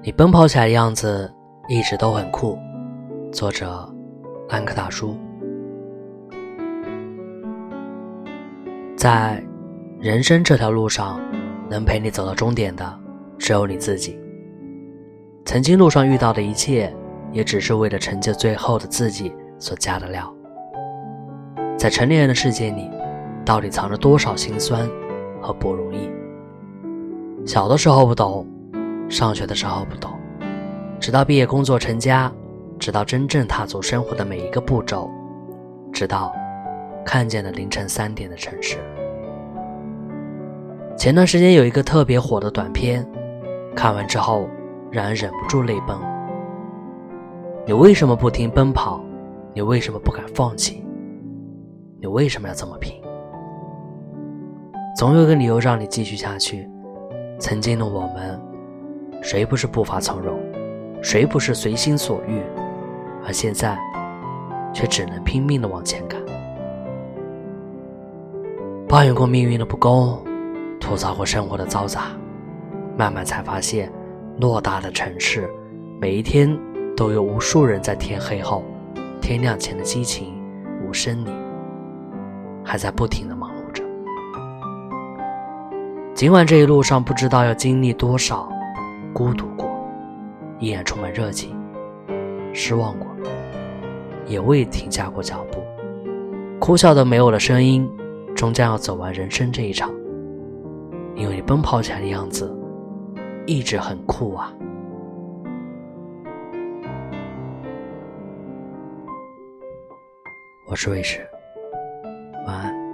你奔跑起来的样子一直都很酷。作者：安克大叔。在人生这条路上，能陪你走到终点的只有你自己。曾经路上遇到的一切，也只是为了成就最后的自己所加的料。在成年人的世界里，到底藏着多少心酸和不容易？小的时候不懂，上学的时候不懂，直到毕业、工作、成家，直到真正踏足生活的每一个步骤，直到看见了凌晨三点的城市。前段时间有一个特别火的短片，看完之后让人忍不住泪奔。你为什么不停奔跑？你为什么不敢放弃？你为什么要这么拼？总有个理由让你继续下去。曾经的我们，谁不是步伐从容，谁不是随心所欲？而现在，却只能拼命的往前赶。抱怨过命运的不公，吐槽过生活的嘈杂，慢慢才发现，偌大的城市，每一天都有无数人在天黑后、天亮前的激情无声里。还在不停的忙碌着，尽管这一路上不知道要经历多少孤独过，依然充满热情；失望过，也未停下过脚步，哭笑的没有了声音，终将要走完人生这一场。因为你奔跑起来的样子，一直很酷啊！我是卫士。晚安。